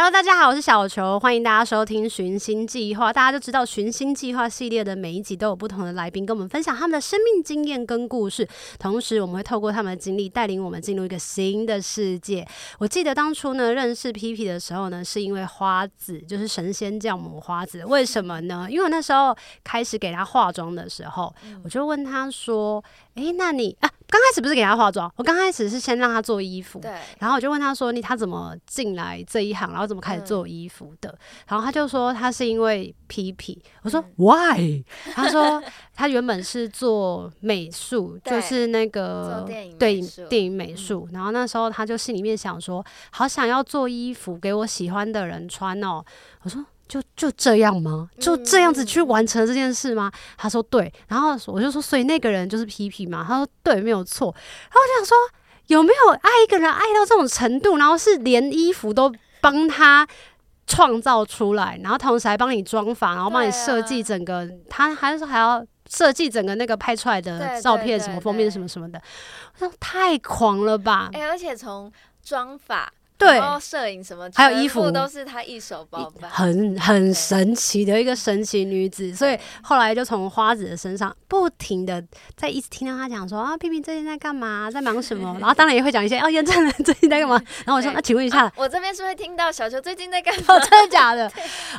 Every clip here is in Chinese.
Hello，大家好，我是小球，欢迎大家收听《寻星计划》。大家就知道《寻星计划》系列的每一集都有不同的来宾跟我们分享他们的生命经验跟故事，同时我们会透过他们的经历带领我们进入一个新的世界。我记得当初呢认识 P P 的时候呢，是因为花子，就是神仙教母花子。为什么呢？因为我那时候开始给她化妆的时候，我就问她说：“诶，那你啊？”刚开始不是给他化妆，我刚开始是先让他做衣服，对，然后我就问他说：“你他怎么进来这一行，然后怎么开始做衣服的？”嗯、然后他就说他是因为皮皮。我说、嗯、：“Why？” 他说 他原本是做美术，就是那个对电影美术。然后那时候他就心里面想说：“好想要做衣服给我喜欢的人穿哦。”我说。就就这样吗？就这样子去完成这件事吗？嗯、他说对，然后我就说，所以那个人就是皮皮嘛。他说对，没有错。然后我就想说，有没有爱一个人爱到这种程度，然后是连衣服都帮他创造出来，然后同时还帮你装法，然后帮你设计整个，啊、他还是还要设计整个那个拍出来的照片，什么封面什么什么的。我说太狂了吧！哎、欸，而且从妆发。对，然后摄影什么，还有衣服都是他一手包办，很很神奇的一个神奇女子。所以后来就从花子的身上不停的在一直听到她讲说啊，皮皮最近在干嘛，在忙什么？然后当然也会讲一些哦，严正人 最近在干嘛？然后我说那请问一下，我这边是会听到小球最近在干嘛？哦，真的假的？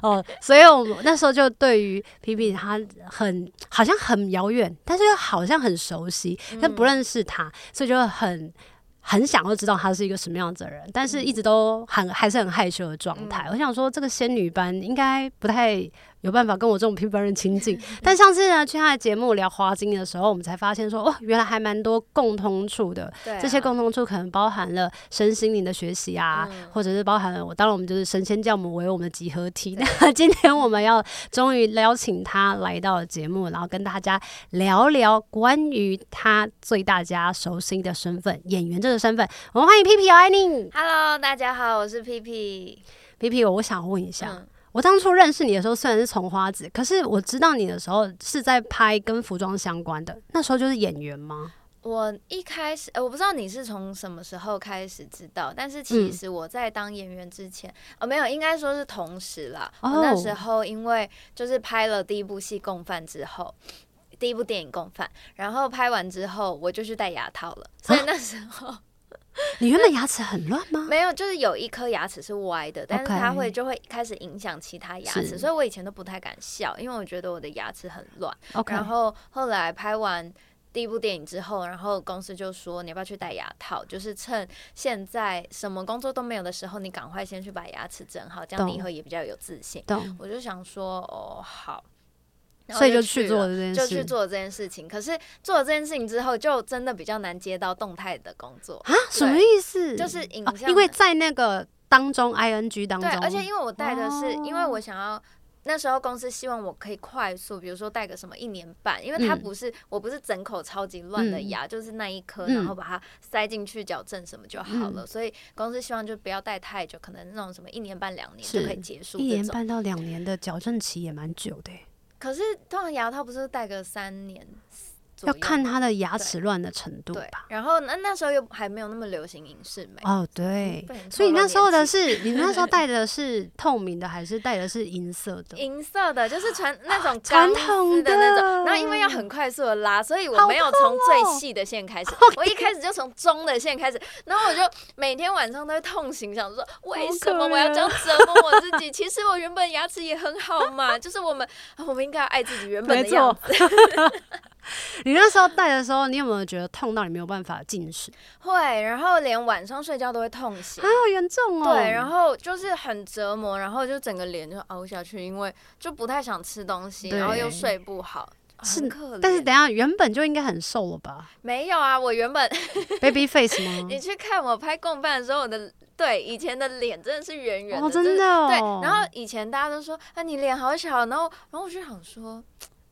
哦，所以我们那时候就对于皮皮她很好像很遥远，但是又好像很熟悉，但不认识她，所以就很。很想要知道他是一个什么样子的人，但是一直都很还是很害羞的状态。嗯、我想说，这个仙女班应该不太。有办法跟我这种平凡人亲近，但上次呢去他的节目聊花精的时候，我们才发现说，哦，原来还蛮多共通处的。对啊、这些共通处可能包含了身心灵的学习啊，嗯、或者是包含了我，当然我们就是神仙教母为我们的集合体。那 今天我们要终于邀请他来到节目，然后跟大家聊聊关于他最大家熟悉的身份——演员这个身份。我们欢迎皮皮，我爱宁。Hello，大家好，我是皮皮。皮皮，我想问一下。嗯我当初认识你的时候，虽然是从花子，可是我知道你的时候是在拍跟服装相关的，那时候就是演员吗？我一开始，呃，我不知道你是从什么时候开始知道，但是其实我在当演员之前，嗯、哦，没有，应该说是同时啦。哦、我那时候因为就是拍了第一部戏《共犯》之后，第一部电影《共犯》，然后拍完之后我就去戴牙套了，所以那时候。啊 你原本牙齿很乱吗？没有，就是有一颗牙齿是歪的，但是它会就会开始影响其他牙齿，是所以我以前都不太敢笑，因为我觉得我的牙齿很乱。然后后来拍完第一部电影之后，然后公司就说，你要不要去戴牙套，就是趁现在什么工作都没有的时候，你赶快先去把牙齿整好，这样你以后也比较有自信。懂我就想说，哦，好。所以就去做这件事，就去做这件事情。可是做了这件事情之后，就真的比较难接到动态的工作啊？什么意思？就是影像、啊，因为在那个当中，ing 当中，对，而且因为我带的是，哦、因为我想要那时候公司希望我可以快速，比如说带个什么一年半，因为它不是，嗯、我不是整口超级乱的牙，嗯、就是那一颗，然后把它塞进去矫正什么就好了。嗯、所以公司希望就不要带太久，可能那种什么一年半两年就可以结束。一年半到两年的矫正期也蛮久的。可是通常牙套不是戴个三年？要看他的牙齿乱的程度吧。然后那那时候又还没有那么流行影视美哦，对。所以你那时候的是，你那时候戴的是透明的还是戴的是银色的？银色的，就是传那种传统的那种。然后因为要很快速的拉，所以我没有从最细的线开始，我一开始就从中的线开始。然后我就每天晚上都会痛醒，想说为什么我要这样折磨我自己？其实我原本牙齿也很好嘛，就是我们我们应该要爱自己原本的样子。你那时候戴的时候，你有没有觉得痛到你没有办法进食？会，然后连晚上睡觉都会痛醒，啊，好严重哦。对，然后就是很折磨，然后就整个脸就凹下去，因为就不太想吃东西，然后又睡不好，是可怜。但是等下原本就应该很瘦了吧？没有啊，我原本 baby face 吗？你去看我拍共犯的时候，我的对以前的脸真的是圆圆的，哦，真的哦。对，然后以前大家都说啊，你脸好小，然后然后我就想说。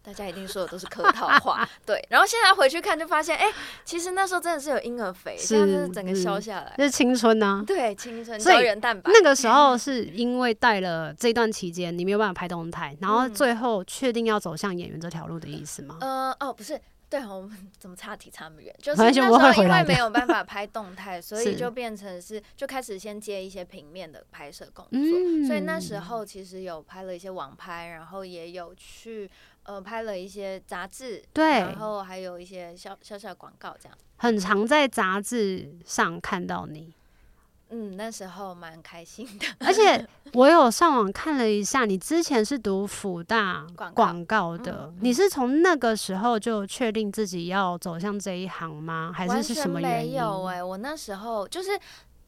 大家一定说的都是客套话。对，然后现在回去看就发现，哎、欸，其实那时候真的是有婴儿肥，是现在是整个消下来，这是青春呢、啊。对，青春胶原蛋白。那个时候 是因为带了这段期间你没有办法拍动态，然后最后确定要走向演员这条路的意思吗？嗯、呃，哦，不是。对，我们怎么差题差那么远？就是那时候因为没有办法拍动态，所以就变成是就开始先接一些平面的拍摄工作。嗯、所以那时候其实有拍了一些网拍，然后也有去呃拍了一些杂志，对，然后还有一些小小小广告这样。很常在杂志上看到你。嗯，那时候蛮开心的，而且我有上网看了一下，你之前是读辅大广告的，你是从那个时候就确定自己要走向这一行吗？还是是什么原因？没有哎、欸，我那时候就是。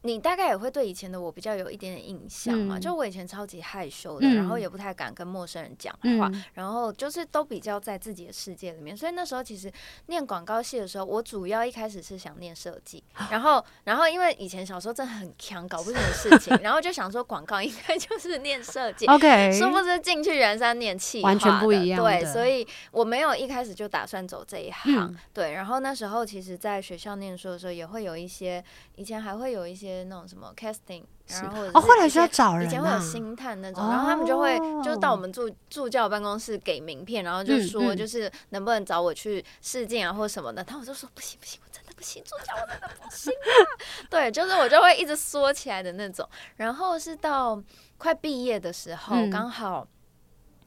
你大概也会对以前的我比较有一点点印象嘛？嗯、就我以前超级害羞的，嗯、然后也不太敢跟陌生人讲话，嗯、然后就是都比较在自己的世界里面。所以那时候其实念广告系的时候，我主要一开始是想念设计，然后然后因为以前小时候真的很强，搞不清的事情，然后就想说广告应该就是念设计。OK，殊不知进去原来是念企划，完全不一样。对，所以我没有一开始就打算走这一行。嗯、对，然后那时候其实在学校念书的时候，也会有一些，以前还会有一些。那种什么 casting，然后哦，后来需要找人，以前会有星探那种，然后他们就会就到我们助助教办公室给名片，然后就说就是能不能找我去试镜啊或什么的，然后我就说不行不行，我真的不行，助教我真的不行啊，对，就是我就会一直缩起来的那种，然后是到快毕业的时候，刚好。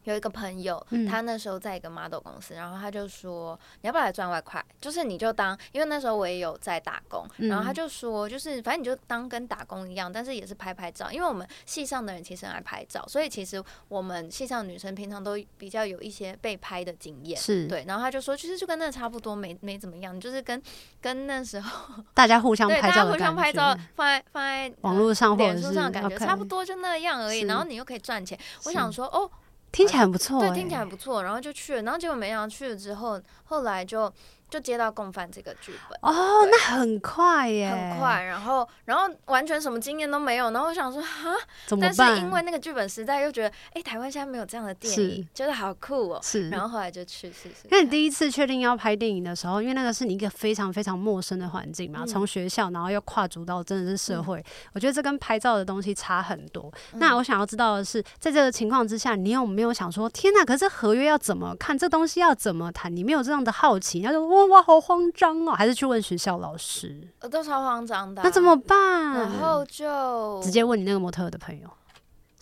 有一个朋友，他那时候在一个 model 公司，嗯、然后他就说：“你要不要来赚外快？就是你就当，因为那时候我也有在打工，嗯、然后他就说，就是反正你就当跟打工一样，但是也是拍拍照。因为我们系上的人其实很爱拍照，所以其实我们系上女生平常都比较有一些被拍的经验，是对。然后他就说，其实就跟那差不多，没没怎么样，就是跟跟那时候 大家互相拍照，对，大家互相拍照，放在放在网络上或者脸书上，感觉差不多就那样而已。然后你又可以赚钱，我想说，哦。听起来很不错，欸，对，听起来很不错，然后就去了，然后结果没想到去了之后，后来就。就接到共犯这个剧本哦，那很快耶，很快。然后，然后完全什么经验都没有。然后我想说，哈，怎么办？但是因为那个剧本实在又觉得，哎，台湾现在没有这样的电影，觉得好酷哦。是。然后后来就去试试。那你第一次确定要拍电影的时候，因为那个是你一个非常非常陌生的环境嘛，从学校，然后又跨足到真的是社会，我觉得这跟拍照的东西差很多。那我想要知道的是，在这个情况之下，你有没有想说，天哪，可是合约要怎么看？这东西要怎么谈？你没有这样的好奇？他说，哇哇，好慌张。张哦，还是去问学校老师？我都超慌张的，那怎么办？然后就直接问你那个模特的朋友，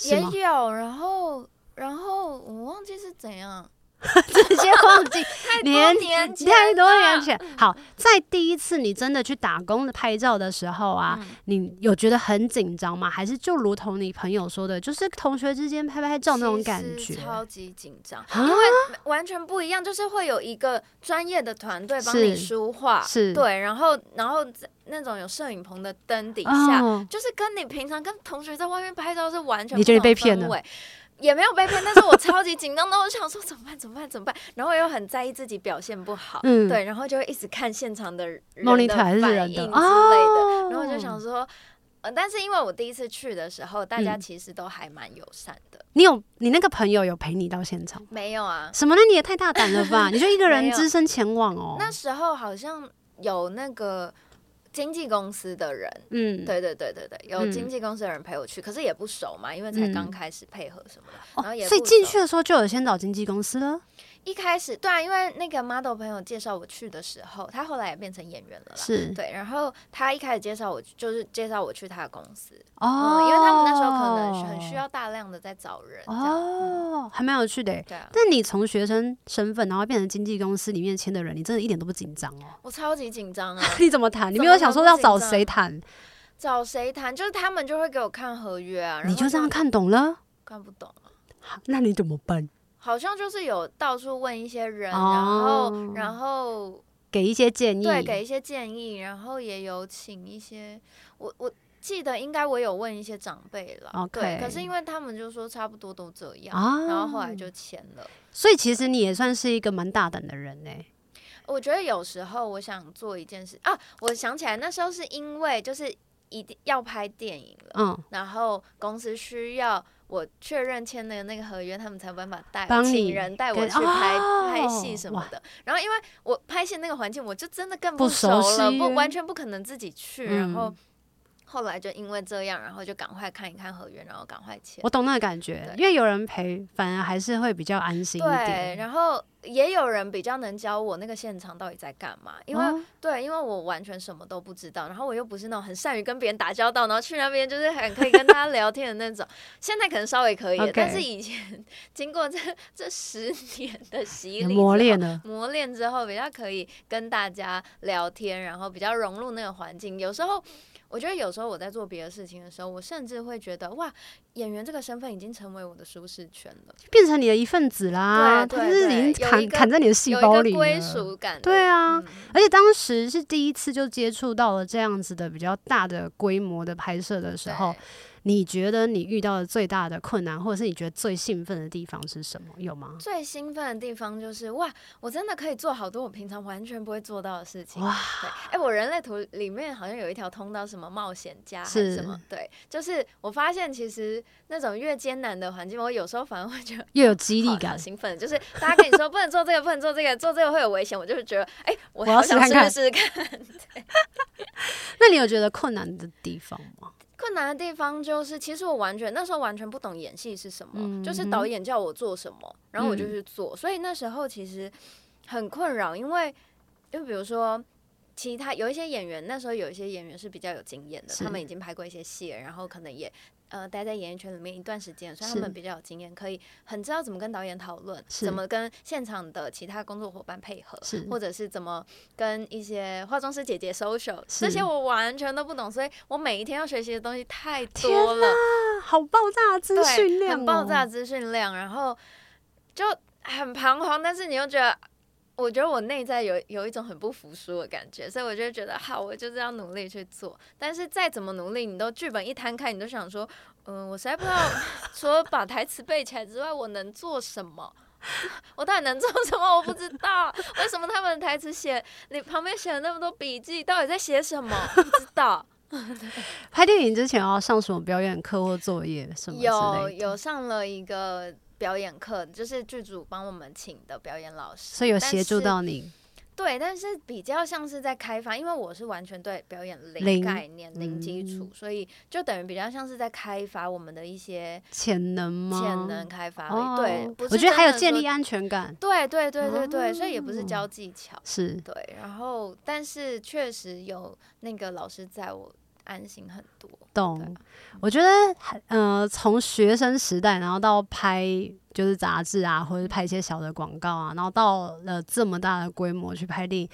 也有，然后然后我忘记是怎样。直接忘记年年 太多年前。好，在第一次你真的去打工的拍照的时候啊，嗯、你有觉得很紧张吗？还是就如同你朋友说的，就是同学之间拍拍照那种感觉？超级紧张，因为完全不一样，就是会有一个专业的团队帮你梳化，是。对，然后然后那种有摄影棚的灯底下，哦、就是跟你平常跟同学在外面拍照是完全不同的氛围。也没有被骗，但是我超级紧张的，我想说怎么办？怎么办？怎么办？然后我又很在意自己表现不好，嗯，对，然后就会一直看现场的人的反应之类的，哦、然后我就想说，呃，但是因为我第一次去的时候，大家其实都还蛮友善的。嗯、你有你那个朋友有陪你到现场？没有啊？什么那？你也太大胆了吧？你就一个人只身前往哦？那时候好像有那个。经纪公司的人，嗯，对对对对对，有经纪公司的人陪我去，嗯、可是也不熟嘛，因为才刚开始配合什么的，嗯、然后也、哦、所以进去的时候就有先找经纪公司了。一开始对啊，因为那个 model 朋友介绍我去的时候，他后来也变成演员了啦。是，对。然后他一开始介绍我，就是介绍我去他的公司哦、嗯，因为他们那时候可能很需要大量的在找人哦，嗯、还蛮有趣的。对啊。但你从学生身份，然后变成经纪公司里面签的人，你真的一点都不紧张哦？我超级紧张啊！你怎么谈？你没有想说要找谁谈？找谁谈？就是他们就会给我看合约啊，你就这样看懂了？看不懂啊？好，那你怎么办？好像就是有到处问一些人，哦、然后然后给一些建议，对，给一些建议，然后也有请一些，我我记得应该我有问一些长辈了.对，可是因为他们就说差不多都这样，哦、然后后来就签了。所以其实你也算是一个蛮大胆的人呢。我觉得有时候我想做一件事啊，我想起来那时候是因为就是一定要拍电影了，嗯，然后公司需要。我确认签的那个合约，他们才有办法带请人带我去拍、哦、拍戏什么的。然后因为我拍戏那个环境，我就真的更不熟了，不，完全不可能自己去，嗯、然后。后来就因为这样，然后就赶快看一看合约，然后赶快签。我懂那个感觉，因为有人陪，反而还是会比较安心一点。对，然后也有人比较能教我那个现场到底在干嘛，因为、哦、对，因为我完全什么都不知道，然后我又不是那种很善于跟别人打交道，然后去那边就是很可以跟大家聊天的那种。现在可能稍微可以了但是以前经过这这十年的洗礼磨练呢，磨练之后比较可以跟大家聊天，然后比较融入那个环境。有时候。我觉得有时候我在做别的事情的时候，我甚至会觉得哇，演员这个身份已经成为我的舒适圈了，变成你的一份子啦。对，对，对，就是已经砍砍在你的细胞里。归属感。对啊，嗯、而且当时是第一次就接触到了这样子的比较大的规模的拍摄的时候。你觉得你遇到的最大的困难，或者是你觉得最兴奋的地方是什么？有吗？最兴奋的地方就是哇，我真的可以做好多我平常完全不会做到的事情。哇，哎、欸，我人类图里面好像有一条通道，什么冒险家还是什么？对，就是我发现其实那种越艰难的环境，我有时候反而会觉得 越有激励感、兴奋。就是大家跟你说不能做这个，不能做这个，做这个会有危险，我就是觉得哎、欸，我要试试试看。对，那你有觉得困难的地方吗？困难的地方就是，其实我完全那时候完全不懂演戏是什么，嗯、就是导演叫我做什么，然后我就去做，嗯、所以那时候其实很困扰，因为就比如说其他有一些演员，那时候有一些演员是比较有经验的，他们已经拍过一些戏，然后可能也。呃，待在演艺圈里面一段时间，所以他们比较有经验，可以很知道怎么跟导演讨论，怎么跟现场的其他工作伙伴配合，或者是怎么跟一些化妆师姐姐 social，这些我完全都不懂，所以我每一天要学习的东西太多了，好爆炸资讯量，很爆炸资讯量，然后就很彷徨，但是你又觉得。我觉得我内在有有一种很不服输的感觉，所以我就觉得好，我就是要努力去做。但是再怎么努力，你都剧本一摊开，你都想说，嗯，我实在不知道，除了把台词背起来之外，我能做什么？我到底能做什么？我不知道。为什么他们的台词写，你旁边写了那么多笔记，到底在写什么？不知道。拍电影之前要上什么表演课或作业什么？有有上了一个。表演课就是剧组帮我们请的表演老师，所以有协助到你。对，但是比较像是在开发，因为我是完全对表演零概念、零基础，嗯、所以就等于比较像是在开发我们的一些潜能吗？潜能开发，哦、对，我觉得还有建立安全感。对对对对对，哦、所以也不是教技巧，是对。然后，但是确实有那个老师在我。安心很多，懂。对我觉得，呃，从学生时代，然后到拍就是杂志啊，或者拍一些小的广告啊，然后到了这么大的规模去拍电影，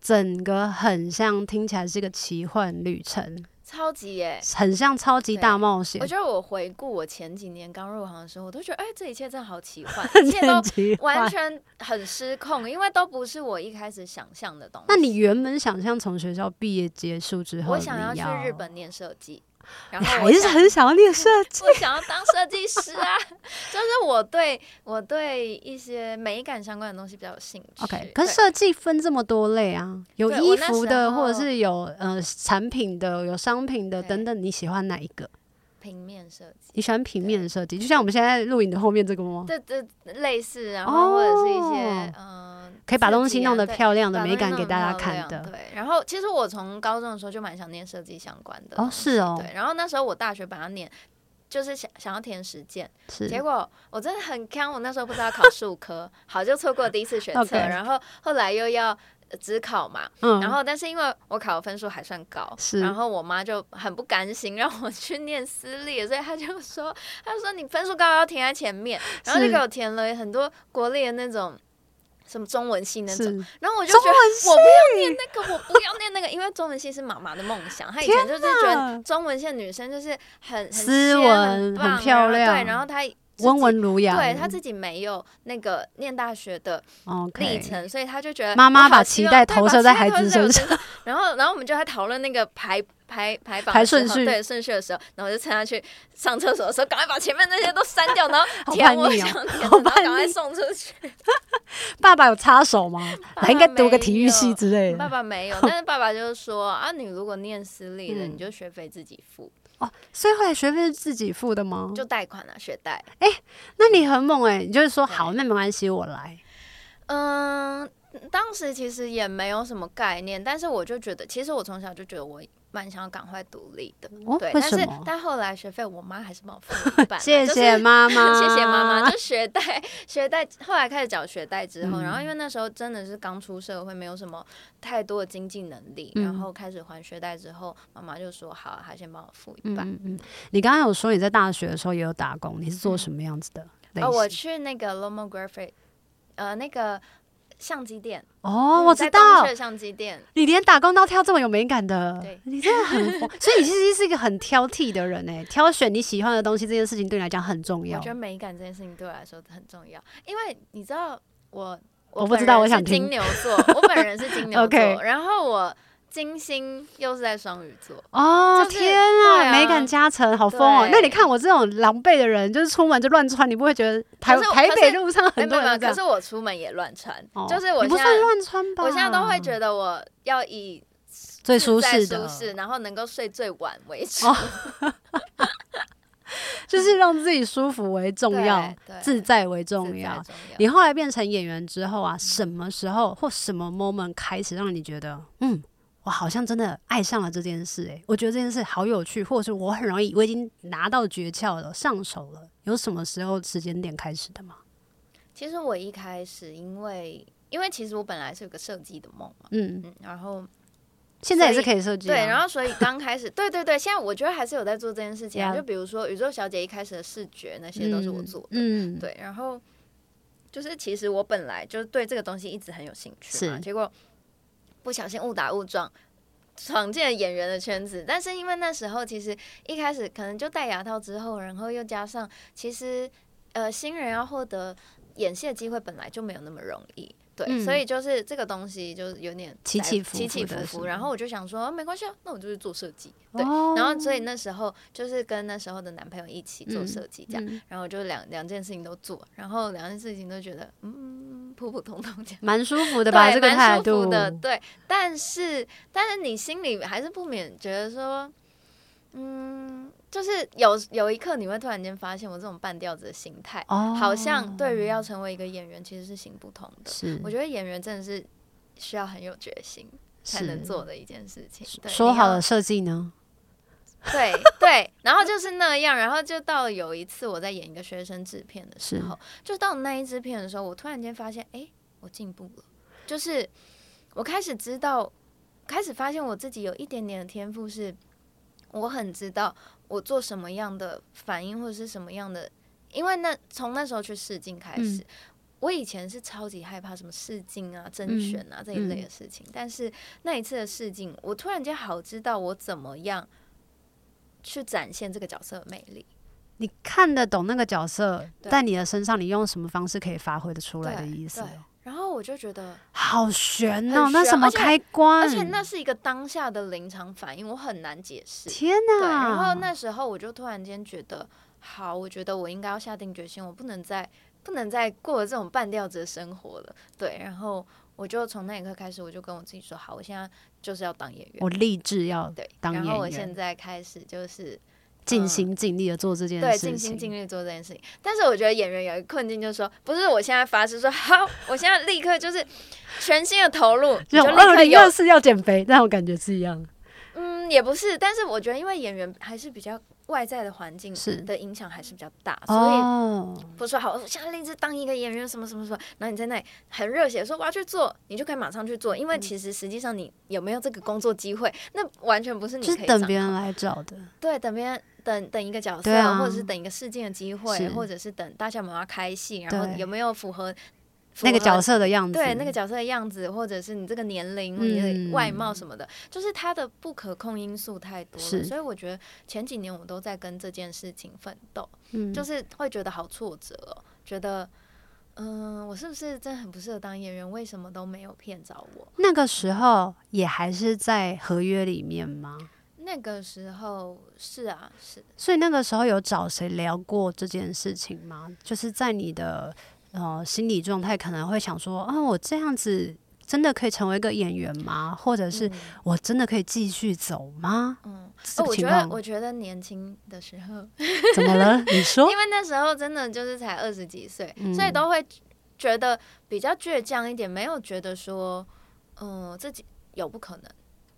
整个很像，听起来是一个奇幻旅程。超级耶，很像超级大冒险。我觉得我回顾我前几年刚入行的时候，我都觉得哎、欸，这一切真的好奇幻，一切都完全很失控，因为都不是我一开始想象的东西。那你原本想象从学校毕业结束之后，我想要去日本念设计。然后还是很想要练设 计，我想要当设计师啊！就是我对我对一些美感相关的东西比较有兴趣。OK，可是设计分这么多类啊，有衣服的，或者是有呃产品的，有商品的等等，你喜欢哪一个？平面设计，你喜欢平面设计？就像我们现在录影的后面这个吗？对对，类似，然后或者是一些嗯。可以把东西弄得漂亮的美感给大家看的。对，然后其实我从高中的时候就蛮想念设计相关的。哦，是哦。对，然后那时候我大学把它念，就是想想要填实践。结果我真的很坑，我那时候不知道考数科，好就错过第一次学 测，然后后来又要只考嘛。嗯。然后但是因为我考的分数还算高，是。然后我妈就很不甘心 让我去念私立，所以她就说，她就说你分数高要填在前面，然后就给我填了很多国立的那种。什么中文系那种，然后我就觉得我不要念那个，我不要念那个，因为中文系是妈妈的梦想。她以前就是觉得中文系的女生就是很斯文、很漂亮，对，然后她温文儒雅，对他自己没有那个念大学的历程，所以他就觉得妈妈把期待投射在孩子身上。然后，然后我们就在讨论那个排。排排榜排顺序，对顺序的时候，然后我就趁他去上厕所的时候，赶快把前面那些都删掉，然后 填我想填的，然后赶快送出去。爸爸有插手吗？他应该读个体育系之类的。爸爸没有，但是爸爸就是说啊，你如果念私立的，你就学费自己付。哦，所以后来学费是自己付的吗？就贷款啊，学贷。哎、欸，那你很猛哎、欸！你就是说好，那没关系，我来。嗯，当时其实也没有什么概念，但是我就觉得，其实我从小就觉得我。蛮想要赶快独立的，哦、对，但是但后来学费我妈还是帮我付一 半，谢谢妈妈，谢谢妈妈。就 学贷，学贷，后来开始缴学贷之后、嗯，然后因为那时候真的是刚出社会，没有什么太多的经济能力、嗯，然后开始还学贷之后，妈妈就说好，她先帮我付一半。嗯嗯，你刚刚有说你在大学的时候也有打工，你是做什么样子的？嗯、哦，我去那个 Lomography，呃，那个。相机店哦，我知道。相机店，你连打工都挑这么有美感的，对，你真的很，所以你其实是一个很挑剔的人哎，挑选你喜欢的东西这件事情对你来讲很重要。我觉得美感这件事情对我来说很重要，因为你知道我，我不知道，我想金牛座，我本人是金牛座，然后我。金星又是在双鱼座哦，就是，天啊，啊美感加成，好疯哦！那你看我这种狼狈的人，就是出门就乱穿，你不会觉得台台北路上很多人？可是我出门也乱穿，哦，就是我不算乱穿吧？我现在都会觉得我要以最舒适的，舒适，然后能够睡最晚为主，哦，就是让自己舒服为重要，自在为重要，重要。你后来变成演员之后啊，什么时候或什么 moment 开始让你觉得嗯？我好像真的爱上了这件事，欸，诶，我觉得这件事好有趣，或者是我很容易，我已经拿到诀窍了，上手了。有什么时候时间点开始的吗？其实我一开始，因为因为其实我本来是有个设计的梦嘛，嗯嗯，然后现在也是可以设计，啊，对，然后所以刚开始，对对对，现在我觉得还是有在做这件事情，啊，就比如说宇宙小姐一开始的视觉那些都是我做的，嗯，对，然后就是其实我本来就对这个东西一直很有兴趣嘛，结果。不小心误打误撞闯进了演员的圈子，但是因为那时候其实一开始可能就戴牙套之后，然后又加上其实呃新人要获得演戏的机会本来就没有那么容易。对、嗯，所以就是这个东西就是有点起起伏起起伏伏，然后我就想说，啊、没关系啊，那我就去做设计。对、哦，然后所以那时候就是跟那时候的男朋友一起做设计，这样，嗯、然后就两两件事情都做，然后两件事情都觉得嗯普普通通这样，蛮舒服的 吧？这个态度，蛮舒服的，对。但是但是你心里还是不免觉得说，嗯。就是有有一刻，你会突然间发现，我这种半吊子的心态，oh, 好像对于要成为一个演员，其实是行不通的。是，我觉得演员真的是需要很有决心才能做的一件事情。说好了设计呢？对对，然后就是那样，然后就到了有一次我在演一个学生制片的时候，就到那一支片的时候，我突然间发现，哎、欸，我进步了，就是我开始知道，开始发现我自己有一点点的天赋，是我很知道。我做什么样的反应或者是什么样的，因为那从那时候去试镜开始，嗯，我以前是超级害怕什么试镜啊、甄选啊这一类的事情，但是那一次的试镜，我突然间好知道我怎么样去展现这个角色的魅力。你看得懂那个角色在你的身上，你用什么方式可以发挥的出来的意思？我就觉得好悬哦，那什么开关？而且那是一个当下的临场反应，我很难解释。天哪！然后那时候我就突然间觉得，好，我觉得我应该要下定决心，我不能再不能再过这种半吊子的生活了。对，然后我就从那一刻开始，我就跟我自己说，好，我现在就是要当演员，我立志要当演员。然后我现在开始就是。尽心尽力的做这件事情，对，尽心尽力做这件事情。但是我觉得演员有一个困境，就是说，不是我现在发誓说好，我现在立刻就是全心的投入，就二零二四要减肥，那我感觉是一样。嗯，也不是，但是我觉得，因为演员还是比较外在的环境的影响还是比较大，所以不是说好，我现在立志当一个演员，什么什么什么，然后你在那里很热血说我要去做，你就可以马上去做，因为其实实际上你有没有这个工作机会，那完全不是你可以就是等别人来找的，对，等别人。等等一个角色，啊，或者是等一个事件的机会，或者是等大家有没有要开戏，然后有没有符合，那个角色的样子，对那个角色的样子，或者是你这个年龄、嗯、你的外貌什么的，就是它的不可控因素太多了。所以我觉得前几年我都在跟这件事情奋斗，嗯，就是会觉得好挫折，哦，觉得嗯、呃，我是不是真的很不适合当演员？为什么都没有骗着我？那个时候也还是在合约里面吗？那个时候是啊，是。所以那个时候有找谁聊过这件事情吗？就是在你的呃心理状态，可能会想说，啊，我这样子真的可以成为一个演员吗？或者是我真的可以继续走吗？嗯，哦，我觉得我觉得年轻的时候 怎么了？你说，因为那时候真的就是才二十几岁，嗯、所以都会觉得比较倔强一点，没有觉得说，嗯、呃，自己有不可能，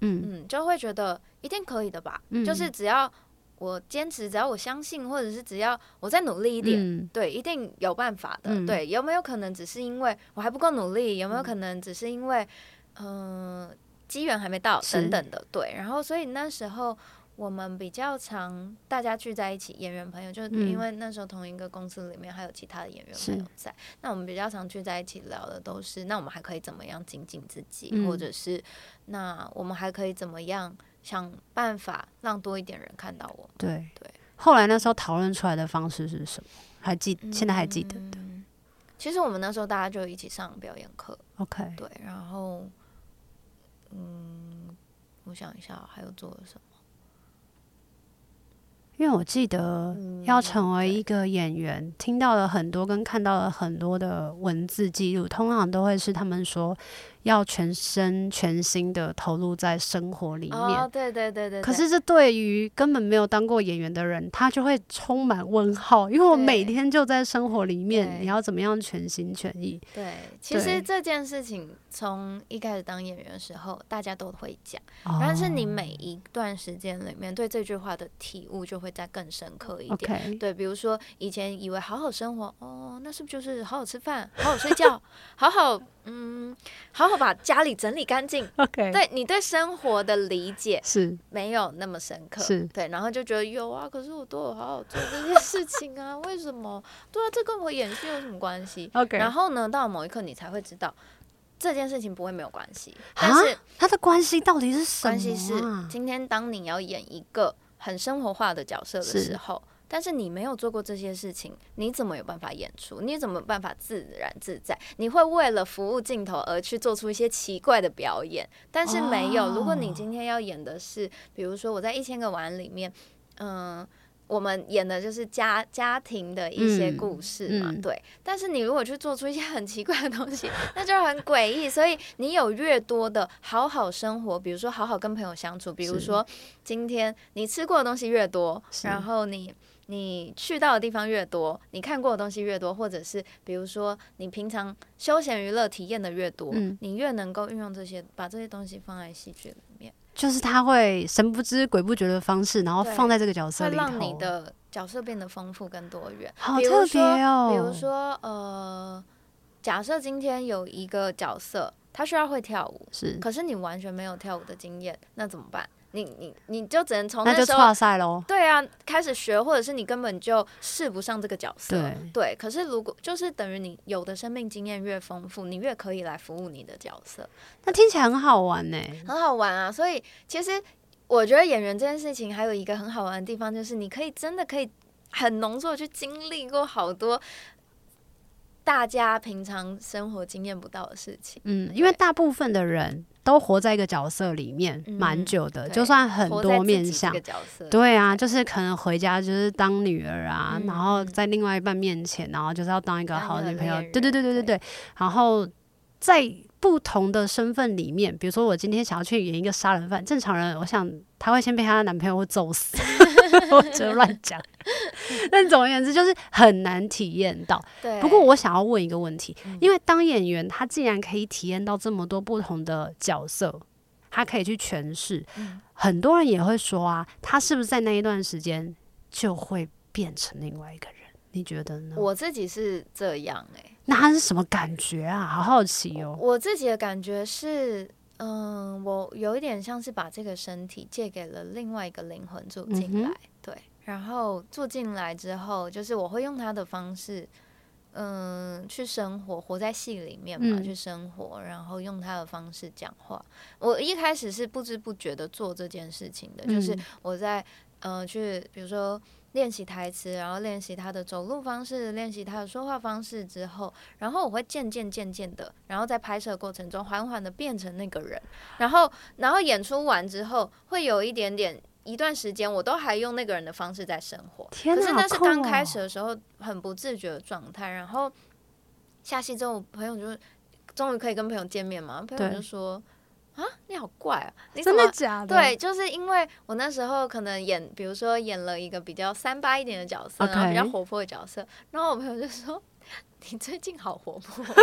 嗯嗯，就会觉得一定可以的吧，嗯、就是只要。我坚持，只要我相信，或者是只要我再努力一点，嗯、对，一定有办法的。嗯、对，有没有可能只是因为我还不够努力？有没有可能只是因为，嗯、呃，机缘还没到等等的？对，然后所以那时候我们比较常大家聚在一起，演员朋友，就因为那时候同一个公司里面还有其他的演员朋友在，是那我们比较常聚在一起聊的都是，那我们还可以怎么样精进自己，嗯、或者是那我们还可以怎么样？想办法让多一点人看到我。对对，对后来那时候讨论出来的方式是什么？还记？现在还记得的？嗯，其实我们那时候大家就一起上表演课。OK。对，然后，嗯，我想一下，还有做了什么？因为我记得要成为一个演员，嗯，听到了很多跟看到了很多的文字记录，通常都会是他们说。要全身全心的投入在生活里面。哦，对对对对。可是这对于根本没有当过演员的人，他就会充满问号，因为我每天就在生活里面，你要怎么样全心全意？对，其实这件事情从一开始当演员的时候，大家都会讲，但是你每一段时间里面对这句话的体悟就会再更深刻一点。对，比如说以前以为好好生活，哦，那是不是就是好好吃饭、好好睡觉、好好嗯，好好。把家里整理干净。OK，对你对生活的理解是没有那么深刻，是对，然后就觉得有啊，可是我都有好好做这些事情啊，为什么？对啊，这跟我演戏有什么关系？OK，然后呢，到某一刻你才会知道这件事情不会没有关系，但是它的关系到底是什么啊？关系是今天当你要演一个很生活化的角色的时候。但是你没有做过这些事情，你怎么有办法演出？你怎么办法自然自在？你会为了服务镜头而去做出一些奇怪的表演？但是没有。如果你今天要演的是，比如说我在一千个碗里面，嗯，我们演的就是家家庭的一些故事嘛，对。但是你如果去做出一些很奇怪的东西，那就很诡异。所以你有越多的好好生活，比如说好好跟朋友相处，比如说今天你吃过的东西越多，然后你。你去到的地方越多，你看过的东西越多，或者是比如说你平常休闲娱乐体验的越多，嗯、你越能够运用这些，把这些东西放在戏剧里面，就是他会神不知鬼不觉的方式，然后放在这个角色里，会让你的角色变得丰富跟多元。好特别哦！比如说，呃，假设今天有一个角色，他需要会跳舞，是，可是你完全没有跳舞的经验，那怎么办？你你你就只能从那时候对啊开始学，或者是你根本就试不上这个角色。对，对，可是如果就是等于你有的生命经验越丰富，你越可以来服务你的角色。那听起来很好玩呢，很好玩啊！所以其实我觉得演员这件事情还有一个很好玩的地方，就是你可以真的可以很浓缩去经历过好多大家平常生活经验不到的事情。嗯，因为大部分的人。都活在一个角色里面蛮久的，就算很多面相，对啊，就是可能回家就是当女儿啊，然后在另外一半面前，然后就是要当一个好女朋友，对对对对对对，然后在不同的身份里面，比如说我今天想要去演一个杀人犯，正常人我想她会先被她的男朋友揍死，我就乱讲。但总而言之，就是很难体验到。对。不过我想要问一个问题，因为当演员，他既然可以体验到这么多不同的角色，他可以去诠释。很多人也会说啊，他是不是在那一段时间就会变成另外一个人？你觉得呢？我自己是这样哎、欸。那他是什么感觉啊？好好奇哦。我自己的感觉是，嗯，我有一点像是把这个身体借给了另外一个灵魂住进来，嗯、对。然后住进来之后，就是我会用他的方式，嗯，去生活，活在戏里面嘛，嗯、去生活，然后用他的方式讲话。我一开始是不知不觉的做这件事情的，嗯、就是我在呃去，比如说练习台词，然后练习他的走路方式，练习他的说话方式之后，然后我会渐渐渐渐的，然后在拍摄过程中缓缓的变成那个人，然后然后演出完之后，会有一点点。一段时间，我都还用那个人的方式在生活。天哪，可是那是刚开始的时候，很不自觉的状态。然后下戏之后，朋友就终于可以跟朋友见面嘛，朋友就说。啊，你好怪啊！你真的假的？对，就是因为我那时候可能演，比如说演了一个比较三八一点的角色，Okay. 然后比较活泼的角色，然后我朋友就说：“你最近好活泼。”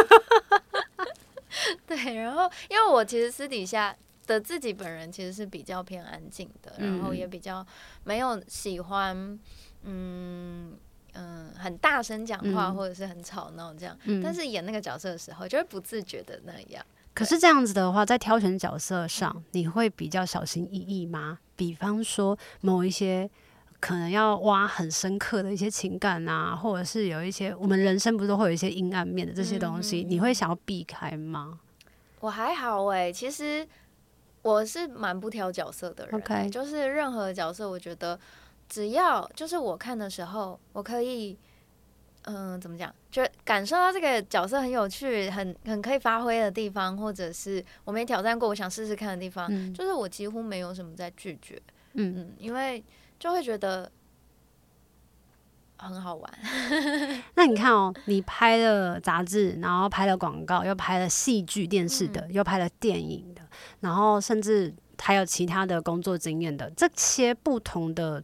对，然后因为我其实私底下的自己本人其实是比较偏安静的，嗯、然后也比较没有喜欢，嗯嗯，很大声讲话或者是很吵闹这样。嗯、但是演那个角色的时候，就会不自觉的那样。可是这样子的话，在挑选角色上，你会比较小心翼翼吗？比方说，某一些可能要挖很深刻的一些情感啊，或者是有一些我们人生不是都会有一些阴暗面的这些东西，嗯、你会想要避开吗？我还好哎、欸，其实我是蛮不挑角色的人.就是任何角色，我觉得只要就是我看的时候，我可以。嗯，怎么讲？就感受到这个角色很有趣，很很可以发挥的地方，或者是我没挑战过，我想试试看的地方，嗯、就是我几乎没有什么在拒绝。嗯嗯，因为就会觉得很好玩。那你看哦，你拍了杂志，然后拍了广告，又拍了戏剧、电视的，嗯、又拍了电影的，然后甚至还有其他的工作经验的，这些不同的。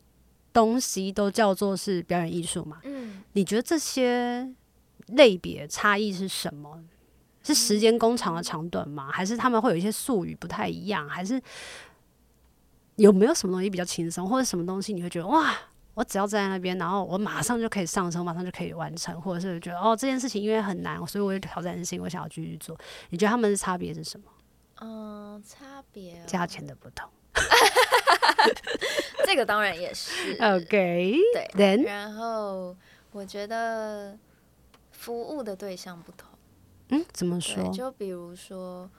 东西都叫做是表演艺术嘛？嗯，你觉得这些类别差异是什么？是时间工长的长短吗？还是他们会有一些术语不太一样？还是有没有什么东西比较轻松，或者什么东西你会觉得哇，我只要站在那边，然后我马上就可以上车，马上就可以完成，或者是觉得哦，这件事情因为很难，所以我有挑战性，我想要继续做。你觉得他们的差别是什么？嗯，差别价钱的不同。这个当然也是 OK，对。然后我觉得服务的对象不同。嗯，怎么说？就比如说，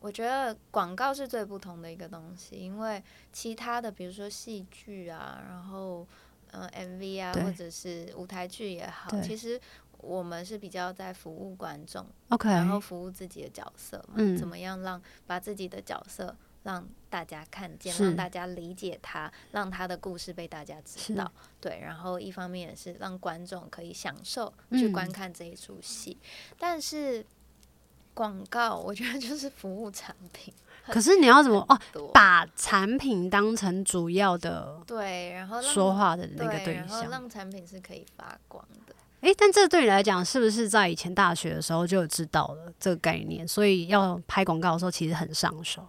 我觉得广告是最不同的一个东西，因为其他的，比如说戏剧啊，然后呃 MV 啊，或者是舞台剧也好，其实我们是比较在服务观众，OK，然后服务自己的角色嘛，嗯，怎么样让把自己的角色。让大家看见，让大家理解他，让他的故事被大家知道。对，然后一方面也是让观众可以享受去观看这一出戏。但是广告，我觉得就是服务产品。可是你要怎么哦？把产品当成主要的对，然后说话的那个对象，然后让产品是可以发光的。诶，但这对你来讲，是不是在以前大学的时候就有知道了这个概念？所以要拍广告的时候，其实很上手。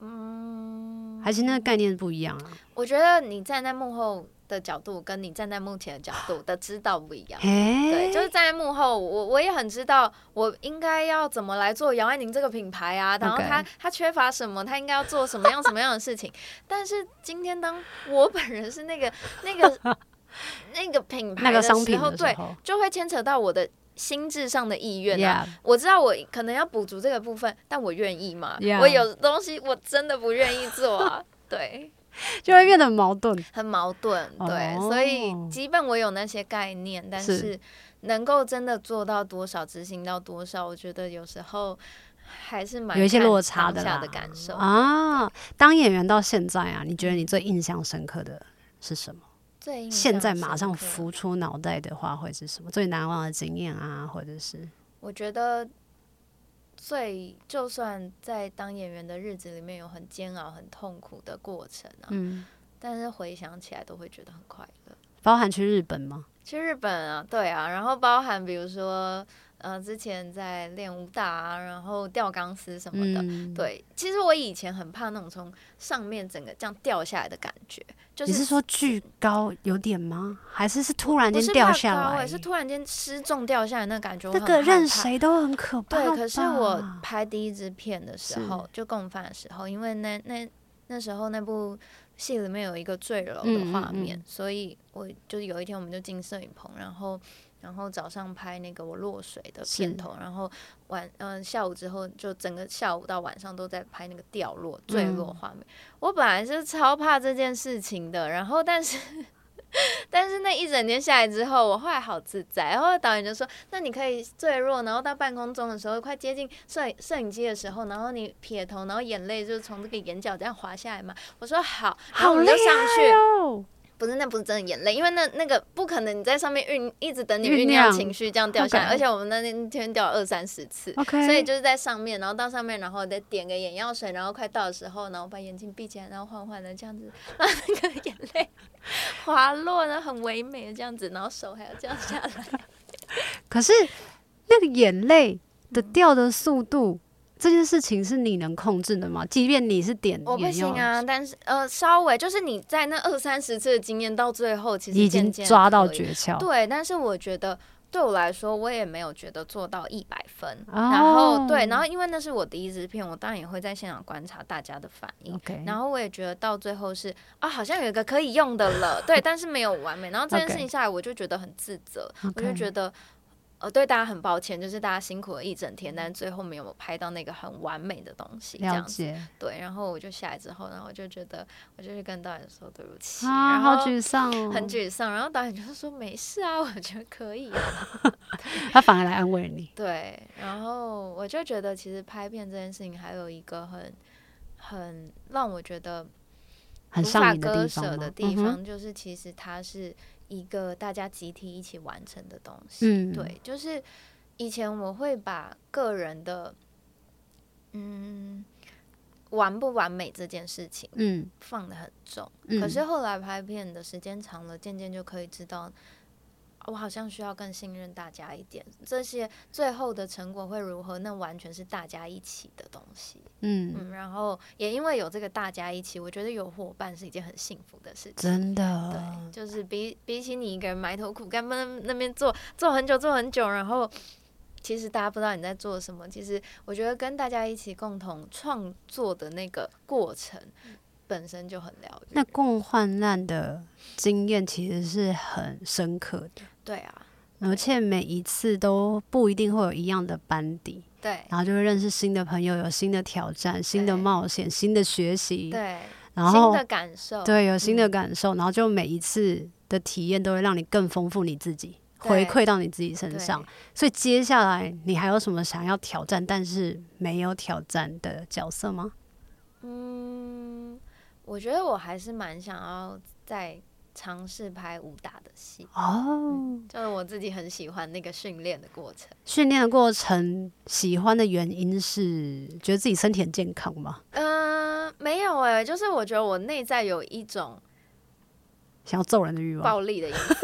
嗯，还是那个概念不一样啊。我觉得你站在幕后的角度，跟你站在幕前的角度的知道不一样。欸、对，就是站在幕后，我我也很知道我应该要怎么来做杨爱宁这个品牌啊。然后他 Okay. 他缺乏什么，他应该要做什么样什么样的事情。但是今天当我本人是那个那个那个品牌的时候，那个商品的时候，对，就会牵扯到我的。心智上的意愿啊.我知道我可能要补足这个部分，但我愿意吗？Yeah. 我有东西我真的不愿意做啊，对，就会变得矛盾，很矛盾，对，oh. 所以基本我有那些概念，但是能够真的做到多少，执行到多少，我觉得有时候还是蛮有一些落差的的感受啊。当演员到现在啊，你觉得你最印象深刻的是什么？现在马上浮出脑袋的话会是什么？最难忘的经验啊，或者是？我觉得最就算在当演员的日子里面有很煎熬、很痛苦的过程啊，嗯，但是回想起来都会觉得很快乐。包含去日本吗？去日本啊，对啊，然后包含比如说。呃，之前在练武打啊，然后吊钢丝什么的，嗯、对。其实我以前很怕那种从上面整个这样掉下来的感觉。就是、你是说巨高有点吗？还是是突然间掉下来？是突然间失重掉下来那感觉？这个任谁都很可怕。对，可是我拍第一支片的时候，就共犯的时候，因为那那那时候那部戏里面有一个坠楼的画面，嗯嗯、所以我就有一天我们就进摄影棚，然后。然后早上拍那个我落水的片头，然后晚嗯、呃、下午之后就整个下午到晚上都在拍那个掉落坠落画面。嗯、我本来是超怕这件事情的，然后但是 但是那一整天下来之后，我后来好自在。然后导演就说：“那你可以坠落，然后到半空中的时候，快接近摄影摄影机的时候，然后你撇头，然后眼泪就从这个眼角这样滑下来嘛。”我说：“好。”然后我们就上去。不是，那不是真的眼泪，因为那那个不可能，你在上面酝一直等你酝酿情绪这样掉下来，okay. 而且我们那天掉了二三十次，okay. 所以就是在上面，然后到上面，然后再点个眼药水，然后快到的时候，然后把眼睛闭起来，然后缓缓的这样子，让那个眼泪滑落，然后很唯美的这样子，然后手还要这样下来。可是那个眼泪的掉的速度。嗯这件事情是你能控制的吗？即便你是点，我不行啊。但是呃，稍微就是你在那二三十次的经验到最后，其实已经抓到诀窍。对，但是我觉得对我来说，我也没有觉得做到一百分。哦。然后对，然后因为那是我第一支片，我当然也会在现场观察大家的反应。然后我也觉得到最后是啊，好像有一个可以用的了。对，但是没有完美。然后这件事情下来，我就觉得很自责。我就觉得。呃，对大家很抱歉，就是大家辛苦了一整天，但是最后没有拍到那个很完美的东西，这样子。对，然后我就下来之后，然后我就觉得，我就去跟导演说对不起，啊、然后沮丧哦，很沮丧。然后导演就是说没事啊，我觉得可以、啊。他反而来安慰你。对，然后我就觉得，其实拍片这件事情还有一个很很让我觉得无法割舍的地方，就是其实它是。一个大家集体一起完成的东西，嗯，对，就是以前我会把个人的，嗯，完不完美这件事情，嗯，放得很重，嗯，可是后来拍片的时间长了，渐渐就可以知道。我好像需要更信任大家一点，这些最后的成果会如何？那完全是大家一起的东西。嗯嗯，然后也因为有这个大家一起，我觉得有伙伴是一件很幸福的事情。真的，对，就是比比起你一个人埋头苦干，那那边做做很久做很久，然后其实大家不知道你在做什么。其实我觉得跟大家一起共同创作的那个过程。本身就很疗愈，那共患难的经验其实是很深刻的。对啊，而且每一次都不一定会有一样的班底。对，然后就会认识新的朋友，有新的挑战、新的冒险、新的学习。对，然后新的感受，对，有新的感受，嗯、然后就每一次的体验都会让你更丰富你自己，回馈到你自己身上。所以接下来你还有什么想要挑战但是没有挑战的角色吗？嗯。我觉得我还是蛮想要再尝试拍武打的戏哦、嗯，就是我自己很喜欢那个训练的过程。训练的过程喜欢的原因是觉得自己身体很健康吗？嗯、呃，没有哎、欸，就是我觉得我内在有一种想要揍人的欲望，暴力的意思。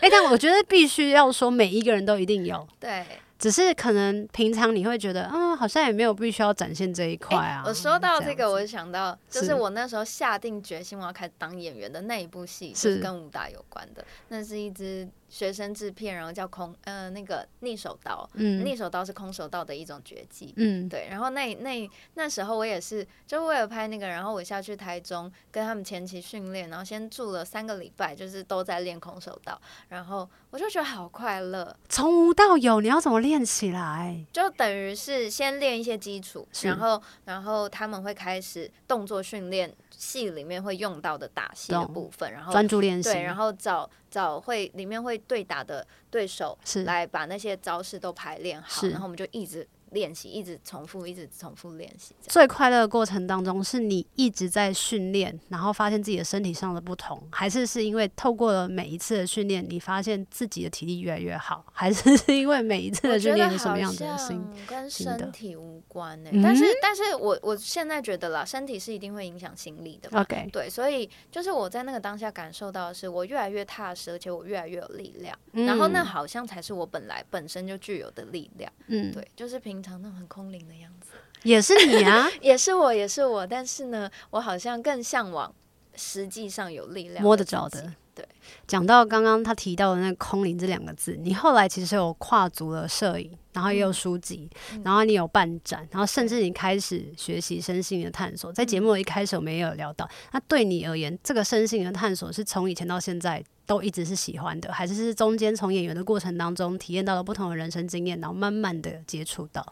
哎、欸，但我觉得必须要说，每一个人都一定有对。只是可能平常你会觉得，嗯，好像也没有必须要展现这一块啊、欸。我说到这个，我就想到就是我那时候下定决心我要开始当演员的那一部戏，是跟武打有关的。那是一支。学生制片，然后叫空呃那个逆手刀，嗯，逆手刀是空手道的一种绝技，嗯，对。然后那那那时候我也是就为了拍那个，然后我下去台中跟他们前期训练，然后先住了三个礼拜，就是都在练空手道，然后我就觉得好快乐。从无到有，你要怎么练起来？就等于是先练一些基础，然后然后他们会开始动作训练。戏里面会用到的打戏的部分，然后专注练习，对，然后找找会里面会对打的对手，是来把那些招式都排练好，然后我们就一直。练习一直重复，一直重复练习。最快乐的过程当中，是你一直在训练，然后发现自己的身体上的不同，还是是因为透过了每一次的训练，你发现自己的体力越来越好，还是是因为每一次的训练是什么样子的心？跟身体无关呢、欸。但是，但是我我现在觉得啦，身体是一定会影响心理的。OK，对，所以就是我在那个当下感受到的是，我越来越踏实，而且我越来越有力量。嗯、然后那好像才是我本来本身就具有的力量。嗯，对，就是平。常那种很空灵的样子，也是你啊，也是我，也是我。但是呢，我好像更向往实际上有力量、摸得着的。对，讲到刚刚他提到的那个“空灵”这两个字，你后来其实有跨足了摄影，然后也有书籍、嗯，然后你有办展，然后甚至你开始学习身心的探索。在节目一开始，我们也有聊到，那对你而言，这个身心的探索是从以前到现在都一直是喜欢的，还是是中间从演员的过程当中体验到了不同的人生经验，然后慢慢的接触到？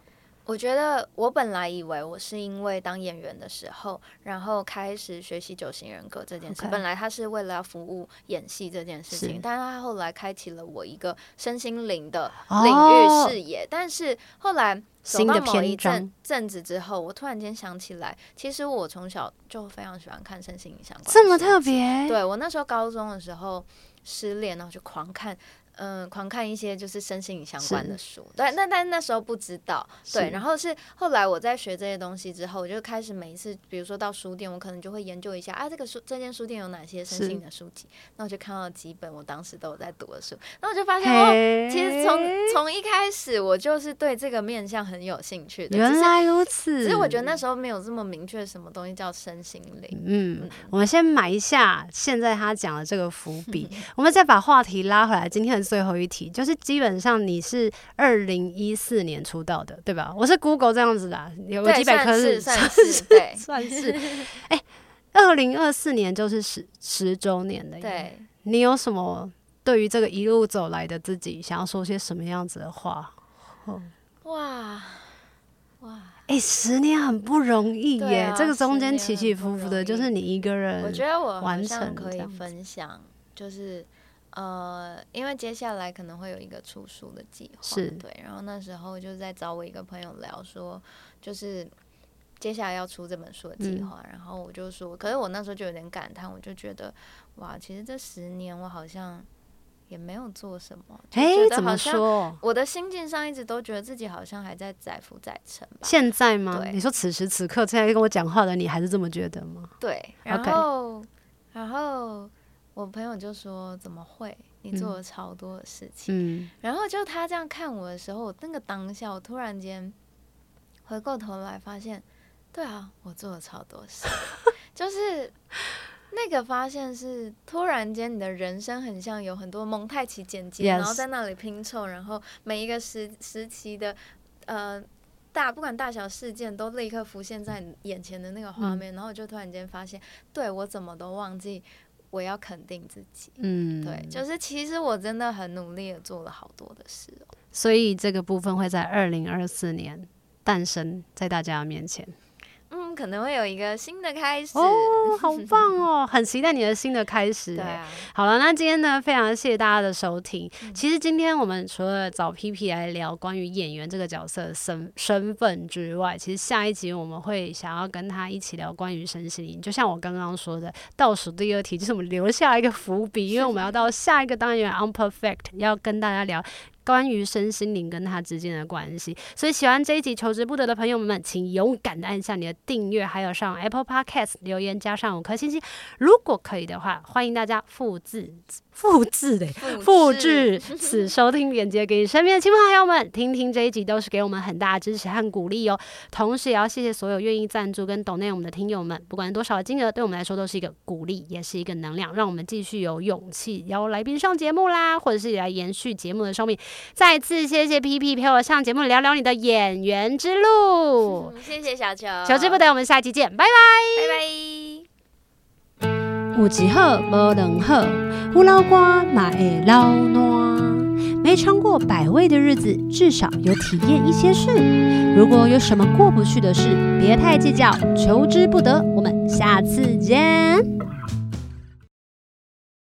我觉得我本来以为我是因为当演员的时候，然后开始学习九型人格这件事。Okay. 本来他是为了要服务演戏这件事情，是但是他后来开启了我一个身心灵的领域视野。Oh, 但是后来走到某一阵阵子之后，我突然间想起来，其实我从小就非常喜欢看身心灵相关。这么特别？对，我那时候高中的时候失恋，然后就狂看。嗯，狂看一些就是身心灵相关的书，对，那但那时候不知道，对，然后是后来我在学这些东西之后，我就开始每一次，比如说到书店，我可能就会研究一下啊，这个书这间书店有哪些身心的书籍，那我就看到几本我当时都有在读的书，那我就发现哦，其实从从一开始我就是对这个面向很有兴趣的，原来如此。其实我觉得那时候没有这么明确什么东西叫身心灵。嗯，嗯，我们先埋一下现在他讲的这个伏笔，我们再把话题拉回来，今天的。最后一题就是，基本上你是二零一四年出道的，对吧？我是 Google 这样子的，有几百颗是算是对，算是。哎，二零二四年就是十十周年的，对。你有什么对于这个一路走来的自己，想要说些什么样子的话？哇哇！哎，十年很不容易耶，啊、这个中间起起伏伏的，就是你一个人。我觉得我完全可以分享，就是。呃，因为接下来可能会有一个出书的计划，是对。然后那时候就在找我一个朋友聊说，就是接下来要出这本书的计划。嗯、然后我就说，可是我那时候就有点感叹，我就觉得哇，其实这十年我好像也没有做什么。哎，怎么说？我的心境上一直都觉得自己好像还在载浮载沉吧。现在吗？你说此时此刻现在跟我讲话的你，还是这么觉得吗？对。然后然后。我朋友就说：“怎么会？你做了超多的事情。嗯”然后就他这样看我的时候，我那个当下，我突然间回过头来发现，对啊，我做了超多事。就是那个发现是突然间，你的人生很像有很多蒙太奇剪辑，然后在那里拼凑，然后每一个时时期的呃大不管大小事件都立刻浮现在你眼前的那个画面，然后我就突然间发现，对，我怎么都忘记。我要肯定自己，嗯，对，就是其实我真的很努力的做了好多的事哦，所以这个部分会在二零二四年诞生在大家的面前。嗯，可能会有一个新的开始哦，好棒 哦，很期待你的新的开始。对啊，好了，那今天呢，非常谢谢大家的收听。嗯、其实今天我们除了找 P P 来聊关于演员这个角色的身身份之外，其实下一集我们会想要跟他一起聊关于身心灵。就像我刚刚说的，倒数第二题就是我们留下一个伏笔，因为我们要到下一个单元 Unperfect 要跟大家聊。关于身心灵跟他之间的关系，所以喜欢这一集求之不得的朋友们，请勇敢的按下你的订阅，还有上 Apple Podcast 留言加上五颗星星。如果可以的话，欢迎大家复制。复制的复制此收听链接给你身边的亲朋好友们听听，这一集都是给我们很大的支持和鼓励哦。同时也要谢谢所有愿意赞助跟 donate 我们的听友们，不管多少的金额，对我们来说都是一个鼓励，也是一个能量，让我们继续有勇气邀来宾上节目啦，或者是来延续节目的寿命。再次谢谢 PP 陪我上节目聊聊你的演员之路，嗯、谢谢小球，求之不得，我们下期见，拜拜，拜拜。有一好无两好，胡老瓜嘛会老烂。没尝过百味的日子，至少有体验一些事。如果有什么过不去的事，别太计较，求之不得。我们下次见。